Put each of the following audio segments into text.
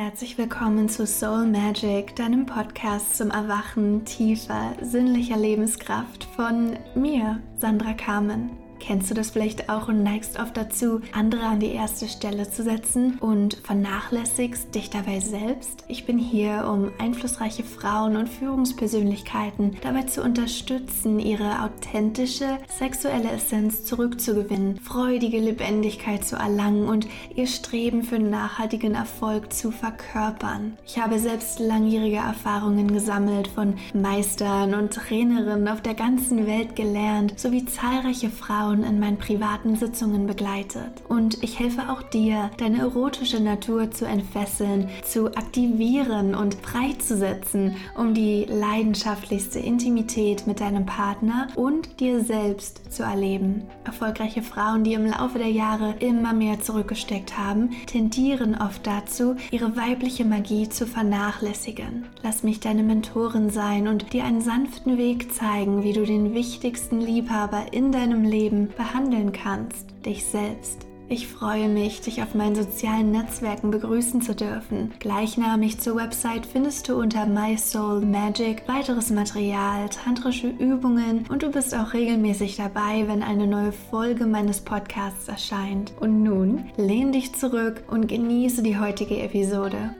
Herzlich willkommen zu Soul Magic, deinem Podcast zum Erwachen tiefer, sinnlicher Lebenskraft von mir, Sandra Kamen. Kennst du das vielleicht auch und neigst oft dazu, andere an die erste Stelle zu setzen und vernachlässigst dich dabei selbst? Ich bin hier, um einflussreiche Frauen und Führungspersönlichkeiten dabei zu unterstützen, ihre authentische sexuelle Essenz zurückzugewinnen, freudige Lebendigkeit zu erlangen und ihr Streben für nachhaltigen Erfolg zu verkörpern. Ich habe selbst langjährige Erfahrungen gesammelt, von Meistern und Trainerinnen auf der ganzen Welt gelernt, sowie zahlreiche Frauen Frauen in meinen privaten Sitzungen begleitet. Und ich helfe auch dir, deine erotische Natur zu entfesseln, zu aktivieren und freizusetzen, um die leidenschaftlichste Intimität mit deinem Partner und dir selbst zu erleben. Erfolgreiche Frauen, die im Laufe der Jahre immer mehr zurückgesteckt haben, tendieren oft dazu, ihre weibliche Magie zu vernachlässigen. Lass mich deine Mentorin sein und dir einen sanften Weg zeigen, wie du den wichtigsten Liebhaber in deinem Leben Leben behandeln kannst, dich selbst. Ich freue mich, dich auf meinen sozialen Netzwerken begrüßen zu dürfen. Gleichnamig zur Website findest du unter My Soul Magic weiteres Material, tantrische Übungen und du bist auch regelmäßig dabei, wenn eine neue Folge meines Podcasts erscheint. Und nun lehn dich zurück und genieße die heutige Episode.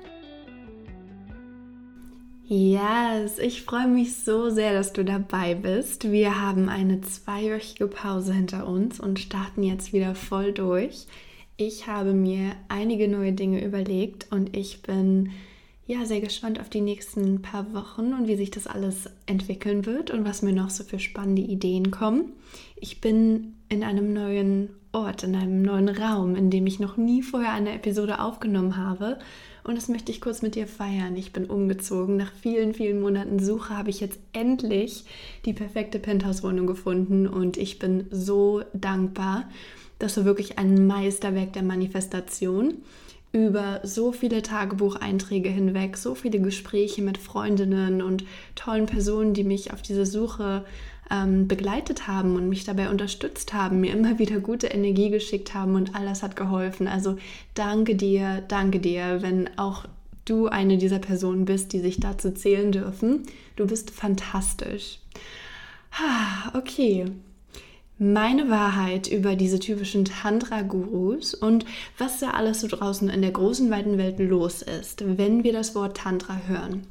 Yes, ich freue mich so sehr, dass du dabei bist. Wir haben eine zweiwöchige Pause hinter uns und starten jetzt wieder voll durch. Ich habe mir einige neue Dinge überlegt und ich bin ja sehr gespannt auf die nächsten paar Wochen und wie sich das alles entwickeln wird und was mir noch so für spannende Ideen kommen. Ich bin in einem neuen Ort, in einem neuen Raum, in dem ich noch nie vorher eine Episode aufgenommen habe und das möchte ich kurz mit dir feiern. Ich bin umgezogen. Nach vielen, vielen Monaten Suche habe ich jetzt endlich die perfekte Penthouse-Wohnung gefunden und ich bin so dankbar. Das war wirklich ein Meisterwerk der Manifestation. Über so viele Tagebucheinträge hinweg, so viele Gespräche mit Freundinnen und tollen Personen, die mich auf diese Suche ähm, begleitet haben und mich dabei unterstützt haben, mir immer wieder gute Energie geschickt haben und all das hat geholfen. Also danke dir, danke dir, wenn auch du eine dieser Personen bist, die sich dazu zählen dürfen. Du bist fantastisch. Okay, meine Wahrheit über diese typischen Tantra-Gurus und was da alles so draußen in der großen, weiten Welt los ist, wenn wir das Wort Tantra hören.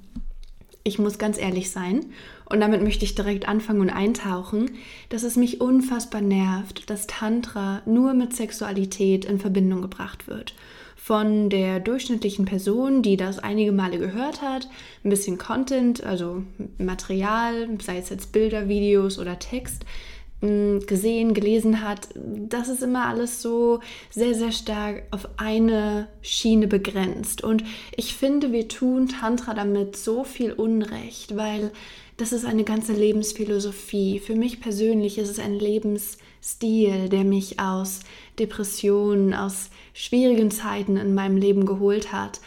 Ich muss ganz ehrlich sein und damit möchte ich direkt anfangen und eintauchen, dass es mich unfassbar nervt, dass Tantra nur mit Sexualität in Verbindung gebracht wird. Von der durchschnittlichen Person, die das einige Male gehört hat, ein bisschen Content, also Material, sei es jetzt Bilder, Videos oder Text, gesehen, gelesen hat, das ist immer alles so sehr, sehr stark auf eine Schiene begrenzt. Und ich finde, wir tun Tantra damit so viel Unrecht, weil das ist eine ganze Lebensphilosophie. Für mich persönlich ist es ein Lebensstil, der mich aus Depressionen, aus schwierigen Zeiten in meinem Leben geholt hat,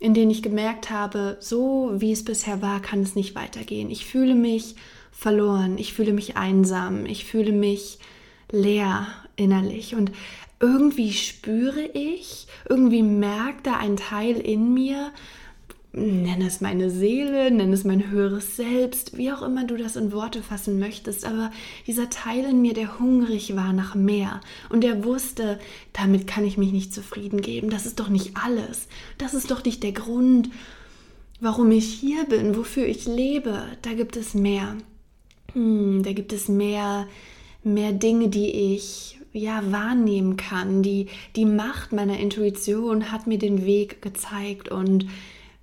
in denen ich gemerkt habe, so wie es bisher war, kann es nicht weitergehen. Ich fühle mich verloren, ich fühle mich einsam, ich fühle mich leer innerlich. Und irgendwie spüre ich, irgendwie merkt da ein Teil in mir, nenn es meine Seele, nenn es mein höheres Selbst, wie auch immer du das in Worte fassen möchtest, aber dieser Teil in mir, der hungrig war nach mehr und der wusste, damit kann ich mich nicht zufrieden geben, das ist doch nicht alles, das ist doch nicht der Grund, warum ich hier bin, wofür ich lebe, da gibt es mehr hm, da gibt es mehr, mehr Dinge, die ich ja wahrnehmen kann. Die, die Macht meiner Intuition hat mir den Weg gezeigt und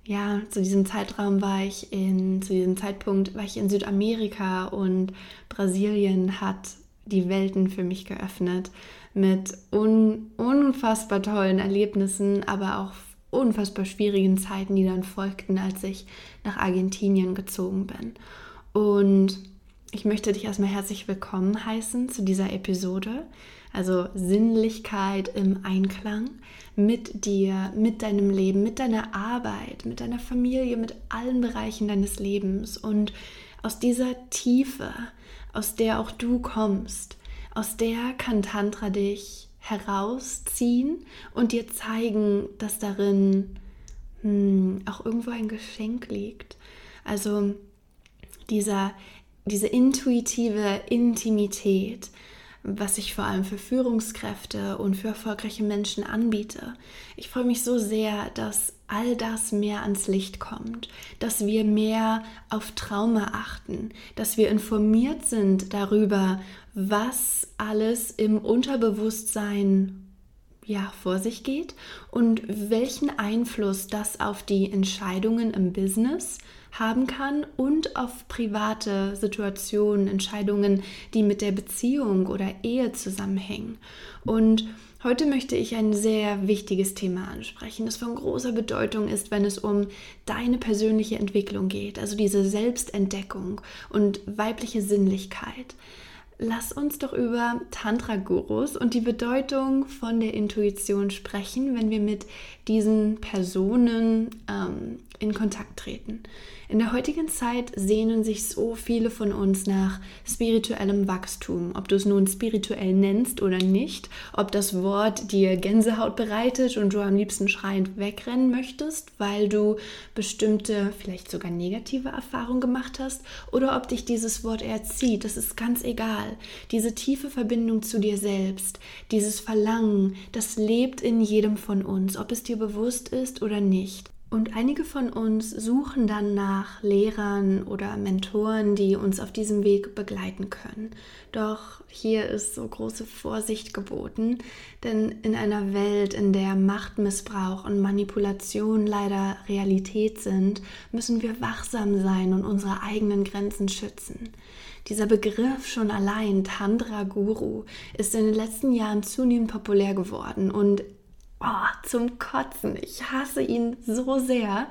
ja, zu diesem Zeitraum war ich in, zu diesem Zeitpunkt war ich in Südamerika und Brasilien hat die Welten für mich geöffnet mit un, unfassbar tollen Erlebnissen, aber auch unfassbar schwierigen Zeiten, die dann folgten, als ich nach Argentinien gezogen bin. Und ich möchte dich erstmal herzlich willkommen heißen zu dieser Episode. Also Sinnlichkeit im Einklang mit dir, mit deinem Leben, mit deiner Arbeit, mit deiner Familie, mit allen Bereichen deines Lebens. Und aus dieser Tiefe, aus der auch du kommst, aus der kann Tantra dich herausziehen und dir zeigen, dass darin hm, auch irgendwo ein Geschenk liegt. Also dieser, diese intuitive Intimität, was ich vor allem für Führungskräfte und für erfolgreiche Menschen anbiete. Ich freue mich so sehr, dass all das mehr ans Licht kommt, dass wir mehr auf Trauma achten, dass wir informiert sind darüber, was alles im Unterbewusstsein ja, vor sich geht und welchen Einfluss das auf die Entscheidungen im Business, haben kann und auf private Situationen, Entscheidungen, die mit der Beziehung oder Ehe zusammenhängen. Und Heute möchte ich ein sehr wichtiges Thema ansprechen, das von großer Bedeutung ist, wenn es um deine persönliche Entwicklung geht, also diese Selbstentdeckung und weibliche Sinnlichkeit. Lass uns doch über Tantra-Gurus und die Bedeutung von der Intuition sprechen, wenn wir mit diesen Personen ähm, in Kontakt treten. In der heutigen Zeit sehnen sich so viele von uns nach spirituellem Wachstum, ob du es nun spirituell nennst oder nicht, ob das Wort dir Gänsehaut bereitet und du am liebsten schreiend wegrennen möchtest, weil du bestimmte, vielleicht sogar negative Erfahrungen gemacht hast, oder ob dich dieses Wort erzieht, das ist ganz egal. Diese tiefe Verbindung zu dir selbst, dieses Verlangen, das lebt in jedem von uns, ob es dir bewusst ist oder nicht. Und einige von uns suchen dann nach Lehrern oder Mentoren, die uns auf diesem Weg begleiten können. Doch hier ist so große Vorsicht geboten, denn in einer Welt, in der Machtmissbrauch und Manipulation leider Realität sind, müssen wir wachsam sein und unsere eigenen Grenzen schützen. Dieser Begriff schon allein, Tantra Guru, ist in den letzten Jahren zunehmend populär geworden und oh, zum Kotzen. Ich hasse ihn so sehr.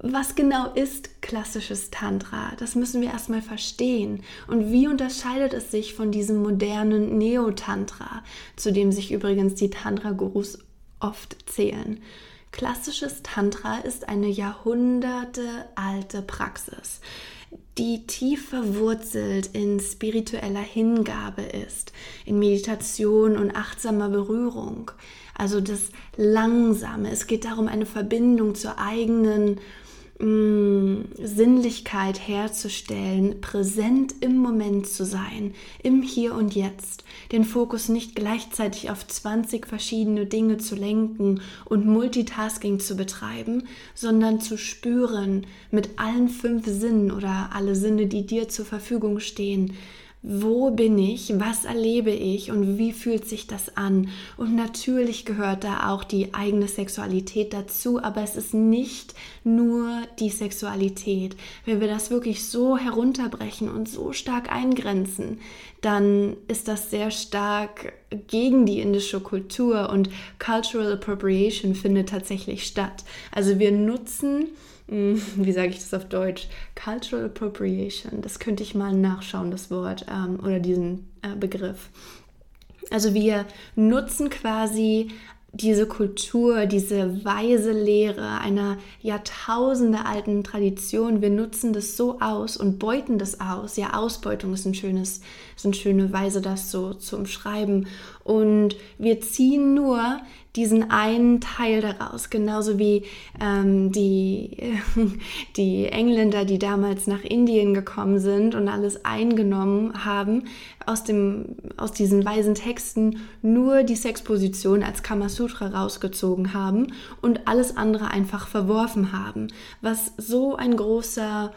Was genau ist klassisches Tantra? Das müssen wir erstmal verstehen. Und wie unterscheidet es sich von diesem modernen Neo-Tantra, zu dem sich übrigens die Tantra-Gurus oft zählen? Klassisches Tantra ist eine jahrhundertealte Praxis, die tief verwurzelt in spiritueller Hingabe ist, in Meditation und achtsamer Berührung. Also das Langsame. Es geht darum, eine Verbindung zur eigenen Sinnlichkeit herzustellen, präsent im Moment zu sein, im Hier und Jetzt, den Fokus nicht gleichzeitig auf 20 verschiedene Dinge zu lenken und Multitasking zu betreiben, sondern zu spüren mit allen fünf Sinnen oder alle Sinne, die dir zur Verfügung stehen, wo bin ich, was erlebe ich und wie fühlt sich das an. Und natürlich gehört da auch die eigene Sexualität dazu, aber es ist nicht nur die Sexualität. Wenn wir das wirklich so herunterbrechen und so stark eingrenzen, dann ist das sehr stark gegen die indische Kultur und Cultural Appropriation findet tatsächlich statt. Also wir nutzen wie sage ich das auf Deutsch? Cultural Appropriation. Das könnte ich mal nachschauen, das Wort ähm, oder diesen äh, Begriff. Also wir nutzen quasi diese Kultur, diese weise Lehre einer Jahrtausende alten Tradition, wir nutzen das so aus und beuten das aus. Ja, Ausbeutung ist ein schönes, ist eine schöne Weise, das so zu umschreiben. Und wir ziehen nur diesen einen Teil daraus, genauso wie ähm, die, die Engländer, die damals nach Indien gekommen sind und alles eingenommen haben, aus, dem, aus diesen weisen Texten nur die Sexposition als Kamasutra rausgezogen haben und alles andere einfach verworfen haben, was so ein großer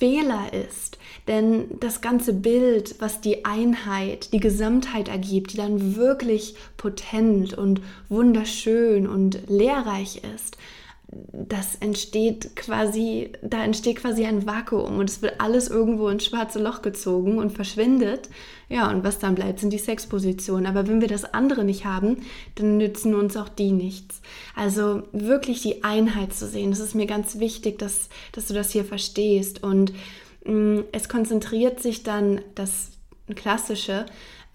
Fehler ist. Denn das ganze Bild, was die Einheit, die Gesamtheit ergibt, die dann wirklich potent und wunderschön und lehrreich ist, das entsteht quasi, da entsteht quasi ein Vakuum und es wird alles irgendwo ins schwarze Loch gezogen und verschwindet. Ja, und was dann bleibt, sind die Sexpositionen. Aber wenn wir das andere nicht haben, dann nützen uns auch die nichts. Also wirklich die Einheit zu sehen, das ist mir ganz wichtig, dass, dass du das hier verstehst. Und mh, mm, es konzentriert sich dann das Klassische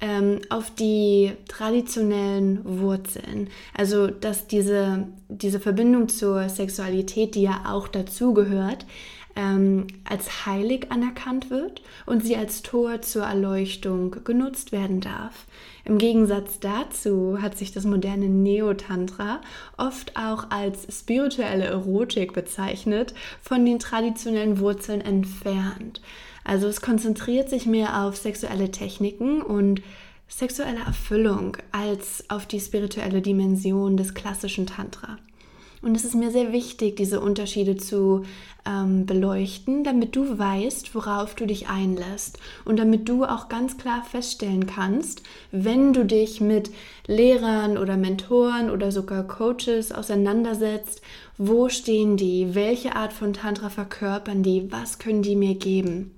ähm, auf die traditionellen Wurzeln. Also, dass diese, diese Verbindung zur Sexualität, die ja auch dazugehört, ähm, als heilig anerkannt wird und sie als Tor zur Erleuchtung genutzt werden darf. Im Gegensatz dazu hat sich das moderne Neo-Tantra oft auch als spirituelle Erotik bezeichnet, von den traditionellen Wurzeln entfernt. Also es konzentriert sich mehr auf sexuelle Techniken und sexuelle Erfüllung als auf die spirituelle Dimension des klassischen Tantra. Und es ist mir sehr wichtig, diese Unterschiede zu ähm, beleuchten, damit du weißt, worauf du dich einlässt und damit du auch ganz klar feststellen kannst, wenn du dich mit Lehrern oder Mentoren oder sogar Coaches auseinandersetzt, wo stehen die, welche Art von Tantra verkörpern die, was können die mir geben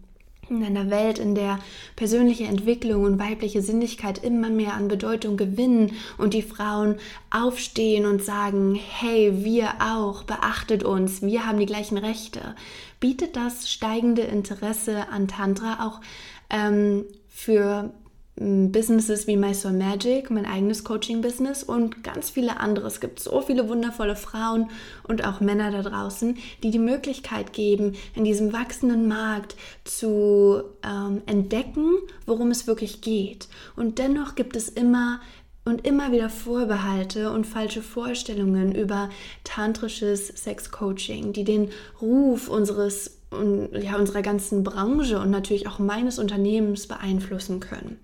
in einer Welt, in der persönliche Entwicklung und weibliche Sinnlichkeit immer mehr an Bedeutung gewinnen und die Frauen aufstehen und sagen, hey, wir auch, beachtet uns, wir haben die gleichen Rechte, bietet das steigende Interesse an Tantra auch ähm, für Businesses wie My Soul Magic, mein eigenes Coaching-Business und ganz viele andere. Es gibt so viele wundervolle Frauen und auch Männer da draußen, die die Möglichkeit geben, in diesem wachsenden Markt zu ähm, entdecken, worum es wirklich geht. Und dennoch gibt es immer und immer wieder Vorbehalte und falsche Vorstellungen über tantrisches Sex-Coaching, die den Ruf unseres, ja, unserer ganzen Branche und natürlich auch meines Unternehmens beeinflussen können.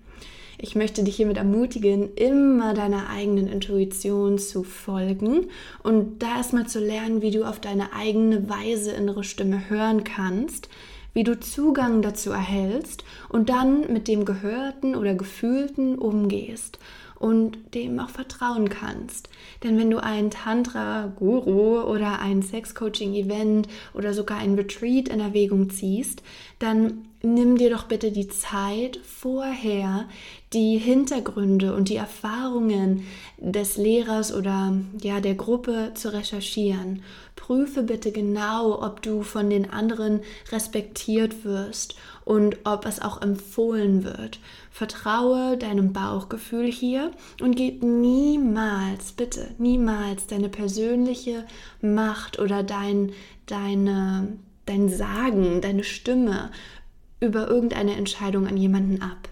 Ich möchte dich hiermit ermutigen, immer deiner eigenen Intuition zu folgen und da erstmal zu lernen, wie du auf deine eigene Weise innere Stimme hören kannst, wie du Zugang dazu erhältst und dann mit dem Gehörten oder Gefühlten umgehst und dem auch vertrauen kannst. Denn wenn du einen Tantra-Guru oder ein Sex-Coaching-Event oder sogar ein Retreat in Erwägung ziehst, dann nimm dir doch bitte die Zeit vorher, die Hintergründe und die Erfahrungen des Lehrers oder ja der Gruppe zu recherchieren. Prüfe bitte genau, ob du von den anderen respektiert wirst und ob es auch empfohlen wird. Vertraue deinem Bauchgefühl hier und gib niemals, bitte, niemals deine persönliche Macht oder dein, deine, dein Sagen, deine Stimme über irgendeine Entscheidung an jemanden ab.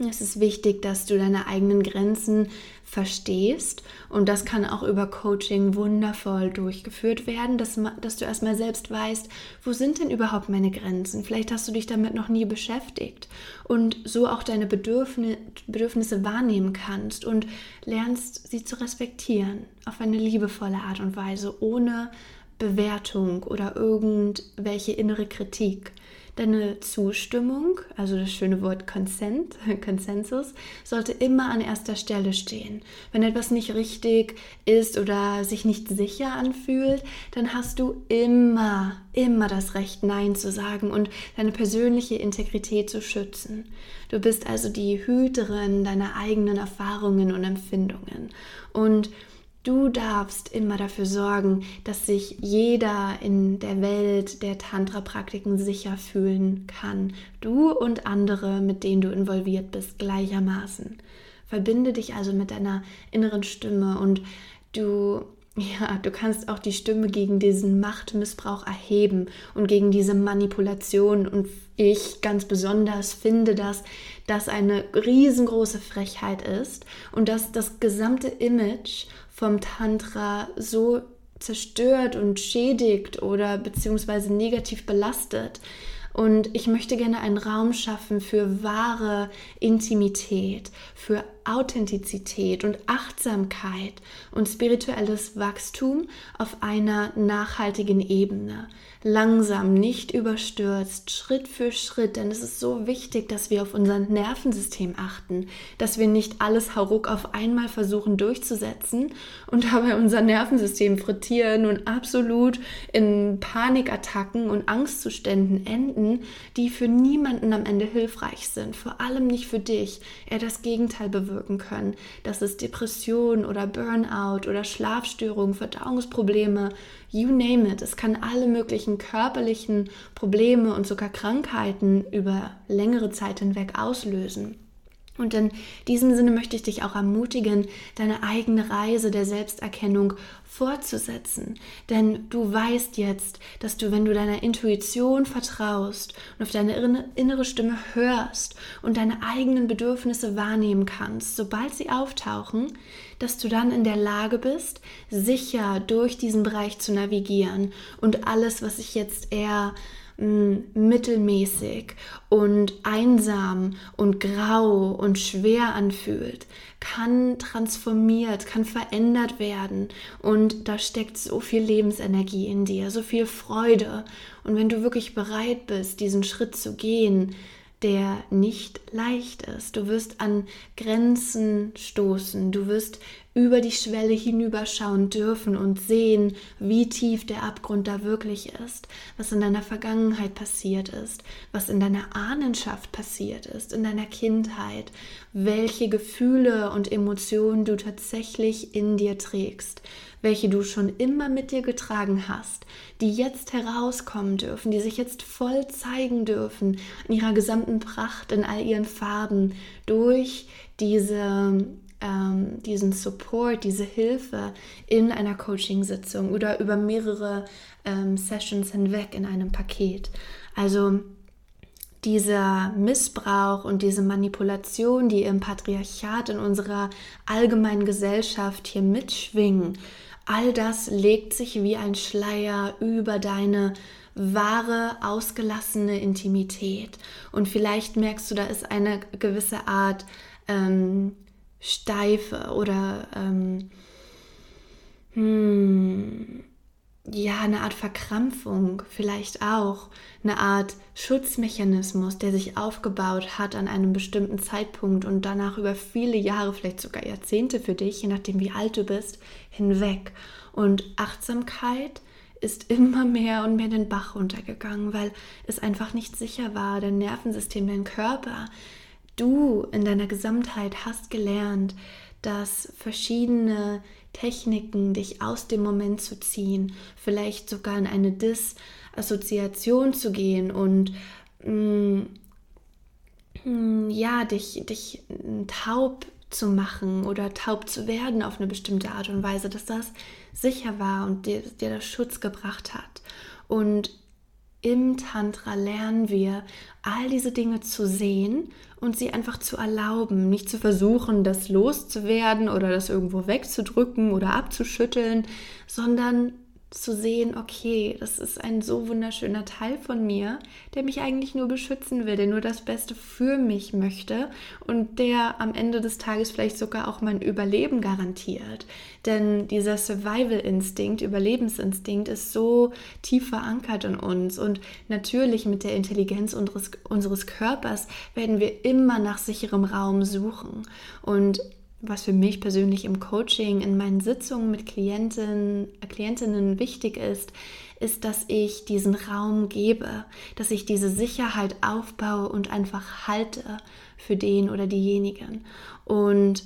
Es ist wichtig, dass du deine eigenen Grenzen verstehst und das kann auch über Coaching wundervoll durchgeführt werden, dass, dass du erstmal selbst weißt, wo sind denn überhaupt meine Grenzen? Vielleicht hast du dich damit noch nie beschäftigt und so auch deine Bedürfnisse, Bedürfnisse wahrnehmen kannst und lernst sie zu respektieren auf eine liebevolle Art und Weise, ohne Bewertung oder irgendwelche innere Kritik. Deine Zustimmung, also das schöne Wort Consent, Konsensus, sollte immer an erster Stelle stehen. Wenn etwas nicht richtig ist oder sich nicht sicher anfühlt, dann hast du immer, immer das Recht, Nein zu sagen und deine persönliche Integrität zu schützen. Du bist also die Hüterin deiner eigenen Erfahrungen und Empfindungen. Und Du darfst immer dafür sorgen, dass sich jeder in der Welt der Tantra-Praktiken sicher fühlen kann. Du und andere, mit denen du involviert bist, gleichermaßen. Verbinde dich also mit deiner inneren Stimme und du ja, du kannst auch die Stimme gegen diesen Machtmissbrauch erheben und gegen diese Manipulation. Und ich ganz besonders finde, dass das eine riesengroße Frechheit ist und dass das gesamte Image vom Tantra so zerstört und schädigt oder beziehungsweise negativ belastet. Und ich möchte gerne einen Raum schaffen für wahre Intimität, für Authentizität und Achtsamkeit und spirituelles Wachstum auf einer nachhaltigen Ebene langsam, nicht überstürzt, Schritt für Schritt, denn es ist so wichtig, dass wir auf unser Nervensystem achten, dass wir nicht alles hauruck auf einmal versuchen durchzusetzen und dabei unser Nervensystem frittieren und absolut in Panikattacken und Angstzuständen enden, die für niemanden am Ende hilfreich sind, vor allem nicht für dich, eher das Gegenteil bewirken können, dass es Depression oder Burnout oder Schlafstörungen, Verdauungsprobleme, you name it. Es kann alle möglichen körperlichen Probleme und sogar Krankheiten über längere Zeit hinweg auslösen. Und in diesem Sinne möchte ich dich auch ermutigen, deine eigene Reise der Selbsterkennung fortzusetzen. Denn du weißt jetzt, dass du, wenn du deiner Intuition vertraust und auf deine innere Stimme hörst und deine eigenen Bedürfnisse wahrnehmen kannst, sobald sie auftauchen, dass du dann in der Lage bist, sicher durch diesen Bereich zu navigieren und alles, was sich jetzt eher mittelmäßig und einsam und grau und schwer anfühlt, kann transformiert, kann verändert werden. Und da steckt so viel Lebensenergie in dir, so viel Freude. Und wenn du wirklich bereit bist, diesen Schritt zu gehen, der nicht leicht ist. Du wirst an Grenzen stoßen, du wirst über die Schwelle hinüberschauen dürfen und sehen, wie tief der Abgrund da wirklich ist, was in deiner Vergangenheit passiert ist, was in deiner Ahnenschaft passiert ist, in deiner Kindheit, welche Gefühle und Emotionen du tatsächlich in dir trägst, welche du schon immer mit dir getragen hast, die jetzt herauskommen dürfen, die sich jetzt voll zeigen dürfen in ihrer gesamten Pracht, in all ihren Farben, durch diese ähm, diesen Support, diese Hilfe in einer Coaching-Sitzung oder über mehrere ähm, Sessions hinweg in einem Paket. Also dieser Missbrauch und diese Manipulation, die im Patriarchat in unserer allgemeinen Gesellschaft hier mitschwingen, all das legt sich wie ein Schleier über deine wahre, ausgelassene Intimität. Und vielleicht merkst du, da ist eine gewisse Art ähm, Steife oder ähm, hm, ja, eine Art Verkrampfung vielleicht auch, eine Art Schutzmechanismus, der sich aufgebaut hat an einem bestimmten Zeitpunkt und danach über viele Jahre, vielleicht sogar Jahrzehnte für dich, je nachdem wie alt du bist, hinweg. Und Achtsamkeit ist immer mehr und mehr den Bach runtergegangen, weil es einfach nicht sicher war, dein Nervensystem, dein Körper du in deiner Gesamtheit hast gelernt, dass verschiedene Techniken, dich aus dem Moment zu ziehen, vielleicht sogar in eine Disassoziation zu gehen und mh, mm, ja, dich, dich taub zu machen oder taub zu werden auf eine bestimmte Art und Weise, dass das sicher war und dir, dir das Schutz gebracht hat. Und im Tantra lernen wir, all diese Dinge zu sehen und sie einfach zu erlauben, nicht zu versuchen, das loszuwerden oder das irgendwo wegzudrücken oder abzuschütteln, sondern zu sehen, okay, das ist ein so wunderschöner Teil von mir, der mich eigentlich nur beschützen will, der nur das Beste für mich möchte und der am Ende des Tages vielleicht sogar auch mein Überleben garantiert. Denn dieser Survival-Instinkt, Überlebensinstinkt ist so tief verankert in uns und natürlich mit der Intelligenz unseres, unseres Körpers werden wir immer nach sicherem Raum suchen. Und was für mich persönlich im Coaching, in meinen Sitzungen mit Klienten, Klientinnen wichtig ist, ist, dass ich diesen Raum gebe, dass ich diese Sicherheit aufbaue und einfach halte für den oder diejenigen. Und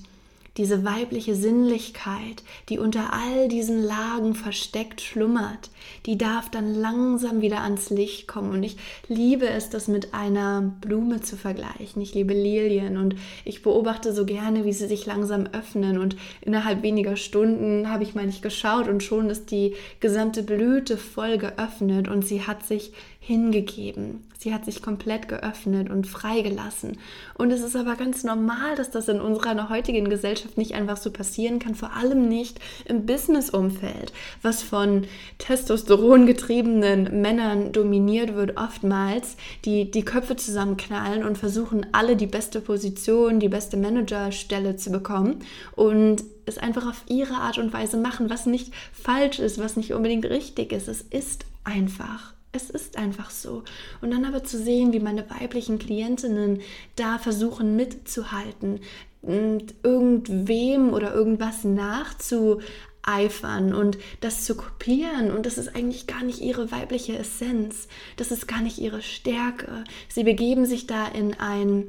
diese weibliche Sinnlichkeit, die unter all diesen Lagen versteckt schlummert, die darf dann langsam wieder ans Licht kommen. Und ich liebe es, das mit einer Blume zu vergleichen. Ich liebe Lilien und ich beobachte so gerne, wie sie sich langsam öffnen. Und innerhalb weniger Stunden habe ich mal nicht geschaut und schon ist die gesamte Blüte voll geöffnet und sie hat sich hingegeben. Sie hat sich komplett geöffnet und freigelassen. Und es ist aber ganz normal, dass das in unserer heutigen Gesellschaft nicht einfach so passieren kann, vor allem nicht im Business-Umfeld, was von Testosteron getriebenen Männern dominiert wird, oftmals, die die Köpfe zusammenknallen und versuchen, alle die beste Position, die beste Managerstelle zu bekommen und es einfach auf ihre Art und Weise machen, was nicht falsch ist, was nicht unbedingt richtig ist. Es ist einfach es ist einfach so. Und dann aber zu sehen, wie meine weiblichen Klientinnen da versuchen mitzuhalten und irgendwem oder irgendwas nachzueifern und das zu kopieren. Und das ist eigentlich gar nicht ihre weibliche Essenz. Das ist gar nicht ihre Stärke. Sie begeben sich da in ein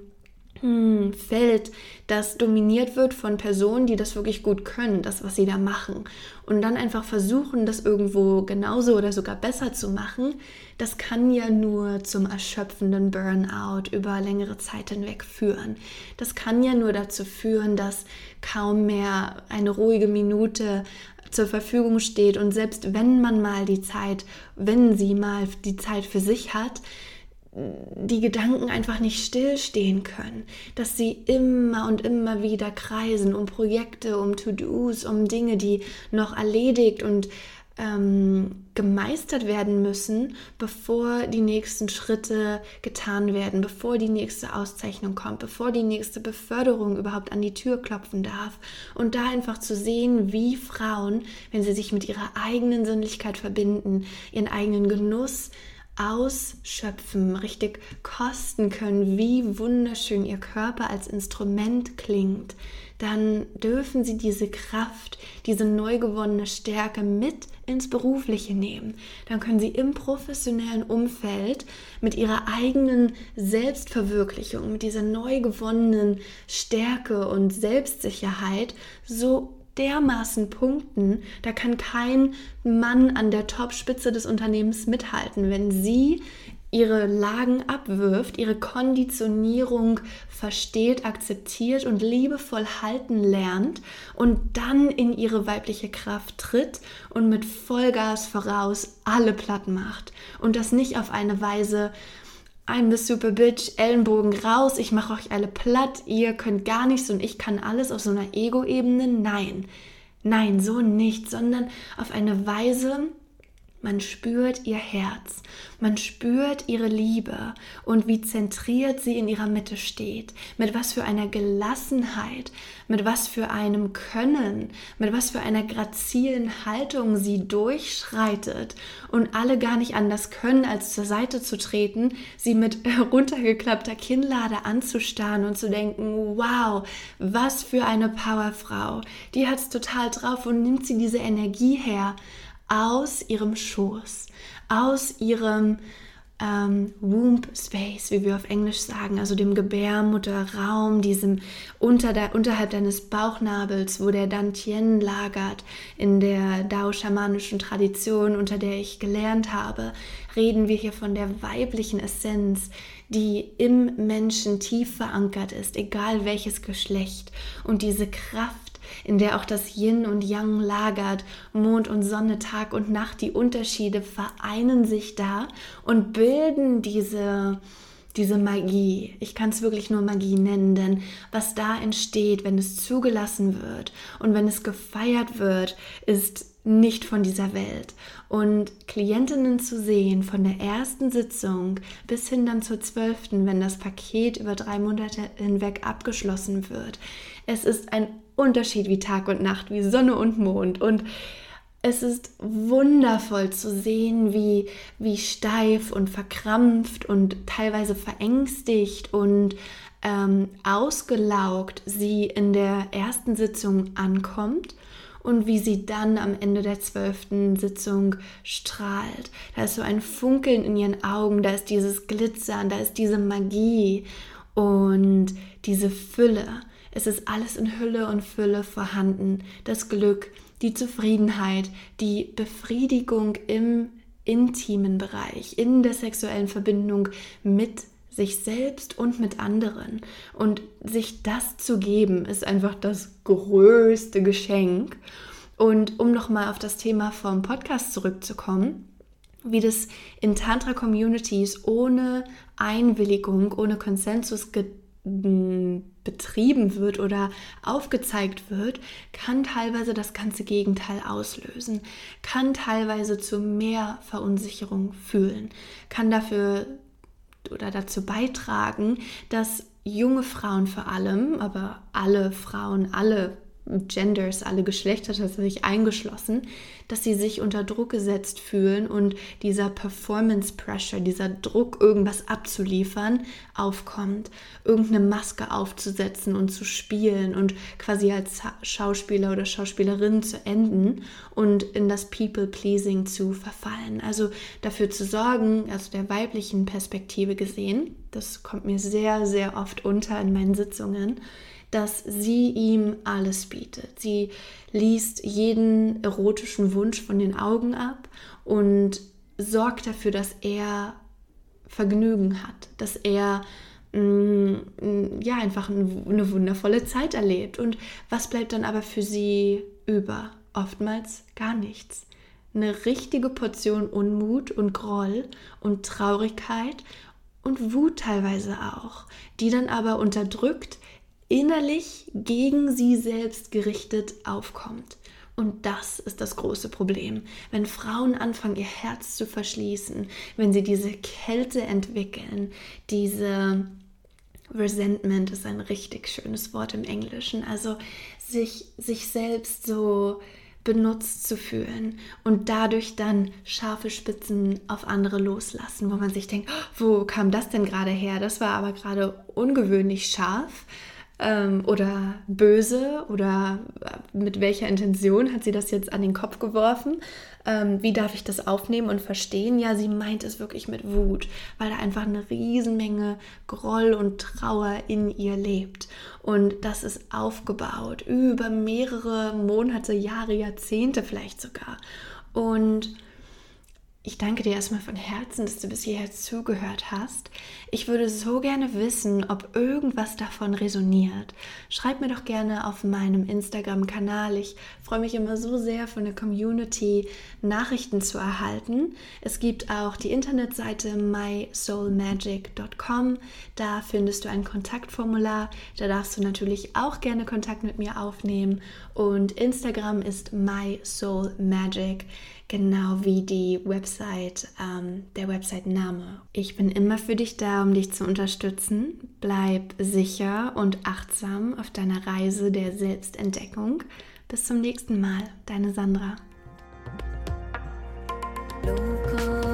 Feld, das dominiert wird von Personen, die das wirklich gut können, das, was sie da machen. Und dann einfach versuchen, das irgendwo genauso oder sogar besser zu machen, das kann ja nur zum erschöpfenden Burnout über längere Zeit hinweg führen. Das kann ja nur dazu führen, dass kaum mehr eine ruhige Minute zur Verfügung steht und selbst wenn man mal die Zeit, wenn sie mal die Zeit für sich hat, die Gedanken einfach nicht stillstehen können, dass sie immer und immer wieder kreisen um Projekte, um To-Dos, um Dinge, die noch erledigt und ähm, gemeistert werden müssen, bevor die nächsten Schritte getan werden, bevor die nächste Auszeichnung kommt, bevor die nächste Beförderung überhaupt an die Tür klopfen darf. Und da einfach zu sehen, wie Frauen, wenn sie sich mit ihrer eigenen Sinnlichkeit verbinden, ihren eigenen Genuss, ausschöpfen, richtig kosten können, wie wunderschön ihr Körper als Instrument klingt, dann dürfen sie diese Kraft, diese neu gewonnene Stärke mit ins Berufliche nehmen. Dann können sie im professionellen Umfeld mit ihrer eigenen Selbstverwirklichung, mit dieser neu gewonnenen Stärke und Selbstsicherheit so dermaßen punkten, da kann kein Mann an der Topspitze des Unternehmens mithalten, wenn sie ihre Lagen abwirft, ihre Konditionierung versteht, akzeptiert und liebevoll halten lernt und dann in ihre weibliche Kraft tritt und mit Vollgas voraus alle platt macht. Und das nicht auf eine Weise, I'm the super bitch, Ellenbogen raus, ich mache euch alle platt, ihr könnt gar nichts und ich kann alles auf so einer Ego-Ebene. Nein, nein, so nicht, sondern auf eine Weise, man spürt ihr Herz, man spürt ihre Liebe und wie zentriert sie in ihrer Mitte steht, mit was für einer Gelassenheit, mit was für einem Können, mit was für einer grazilen Haltung sie durchschreitet und alle gar nicht anders können, als zur Seite zu treten, sie mit runtergeklappter Kinnlade anzustarren und zu denken, wow, was für eine Powerfrau, die hat es total drauf und nimmt sie diese Energie her aus ihrem Schoß, aus ihrem ähm, Womb Space, wie wir auf Englisch sagen, also dem Gebärmutterraum, diesem unter der, unterhalb deines Bauchnabels, wo der Dantien lagert, in der Dao-schamanischen Tradition, unter der ich gelernt habe, reden wir hier von der weiblichen Essenz, die im Menschen tief verankert ist, egal welches Geschlecht. Und diese Kraft in der auch das Yin und Yang lagert, Mond und Sonne, Tag und Nacht, die Unterschiede vereinen sich da und bilden diese, diese Magie. Ich kann es wirklich nur Magie nennen, denn was da entsteht, wenn es zugelassen wird und wenn es gefeiert wird, ist nicht von dieser Welt. Und Klientinnen zu sehen, von der ersten Sitzung bis hin dann zur zwölften, wenn das Paket über drei Monate hinweg abgeschlossen wird. Es ist ein Unterschied wie Tag und Nacht, wie Sonne und Mond. Und es ist wundervoll zu sehen, wie, wie steif und verkrampft und teilweise verängstigt und ähm, ausgelaugt sie in der ersten Sitzung ankommt und wie sie dann am Ende der zwölften Sitzung strahlt. Da ist so ein Funkeln in ihren Augen, da ist dieses Glitzern, da ist diese Magie und diese Fülle. Es ist alles in Hülle und Fülle vorhanden. Das Glück, die Zufriedenheit, die Befriedigung im intimen Bereich, in der sexuellen Verbindung mit sich selbst und mit anderen. Und sich das zu geben, ist einfach das größte Geschenk. Und um nochmal auf das Thema vom Podcast zurückzukommen, wie das in Tantra-Communities ohne Einwilligung, ohne Konsensus betrieben wird oder aufgezeigt wird, kann teilweise das ganze Gegenteil auslösen, kann teilweise zu mehr Verunsicherung fühlen, kann dafür oder dazu beitragen, dass junge Frauen vor allem, aber alle Frauen, alle Genders, alle Geschlechter tatsächlich eingeschlossen, dass sie sich unter Druck gesetzt fühlen und dieser Performance Pressure, dieser Druck, irgendwas abzuliefern, aufkommt, irgendeine Maske aufzusetzen und zu spielen und quasi als Schauspieler oder Schauspielerin zu enden und in das People-Pleasing zu verfallen. Also dafür zu sorgen, aus der weiblichen Perspektive gesehen, das kommt mir sehr, sehr oft unter in meinen Sitzungen, dass sie ihm alles bietet. Sie liest jeden erotischen Wunsch von den Augen ab und sorgt dafür, dass er Vergnügen hat, dass er mm, ja einfach eine wundervolle Zeit erlebt. Und was bleibt dann aber für sie über? oftmals gar nichts. Eine richtige Portion Unmut und Groll und Traurigkeit und Wut teilweise auch, die dann aber unterdrückt innerlich gegen sie selbst gerichtet aufkommt. Und das ist das große Problem. Wenn Frauen anfangen, ihr Herz zu verschließen, wenn sie diese Kälte entwickeln, diese Resentment ist ein richtig schönes Wort im Englischen, also sich, sich selbst so benutzt zu fühlen und dadurch dann scharfe Spitzen auf andere loslassen, wo man sich denkt, oh, wo kam das denn gerade her? Das war aber gerade ungewöhnlich scharf ähm, oder böse oder äh, mit welcher Intention hat sie das jetzt an den Kopf geworfen? Ähm, wie darf ich das aufnehmen und verstehen? Ja, sie meint es wirklich mit Wut, weil da einfach eine Riesenmenge Groll und Trauer in ihr lebt. Und das ist aufgebaut über mehrere Monate, Jahre, Jahrzehnte vielleicht sogar. Und ich danke dir erstmal von Herzen, dass du bis hierher zugehört hast. Ich würde so gerne wissen, ob irgendwas davon resoniert. Schreib mir doch gerne auf meinem Instagram-Kanal. Ich freue mich immer so sehr von der Community Nachrichten zu erhalten. Es gibt auch die Internetseite mysoulmagic.com. Da findest du ein Kontaktformular. Da darfst du natürlich auch gerne Kontakt mit mir aufnehmen. Und Instagram ist mysoulmagic genau wie die Website, ähm, der Website-Name. Ich bin immer für dich da, um dich zu unterstützen. Bleib sicher und achtsam auf deiner Reise der Selbstentdeckung. Bis zum nächsten Mal, deine Sandra. Local.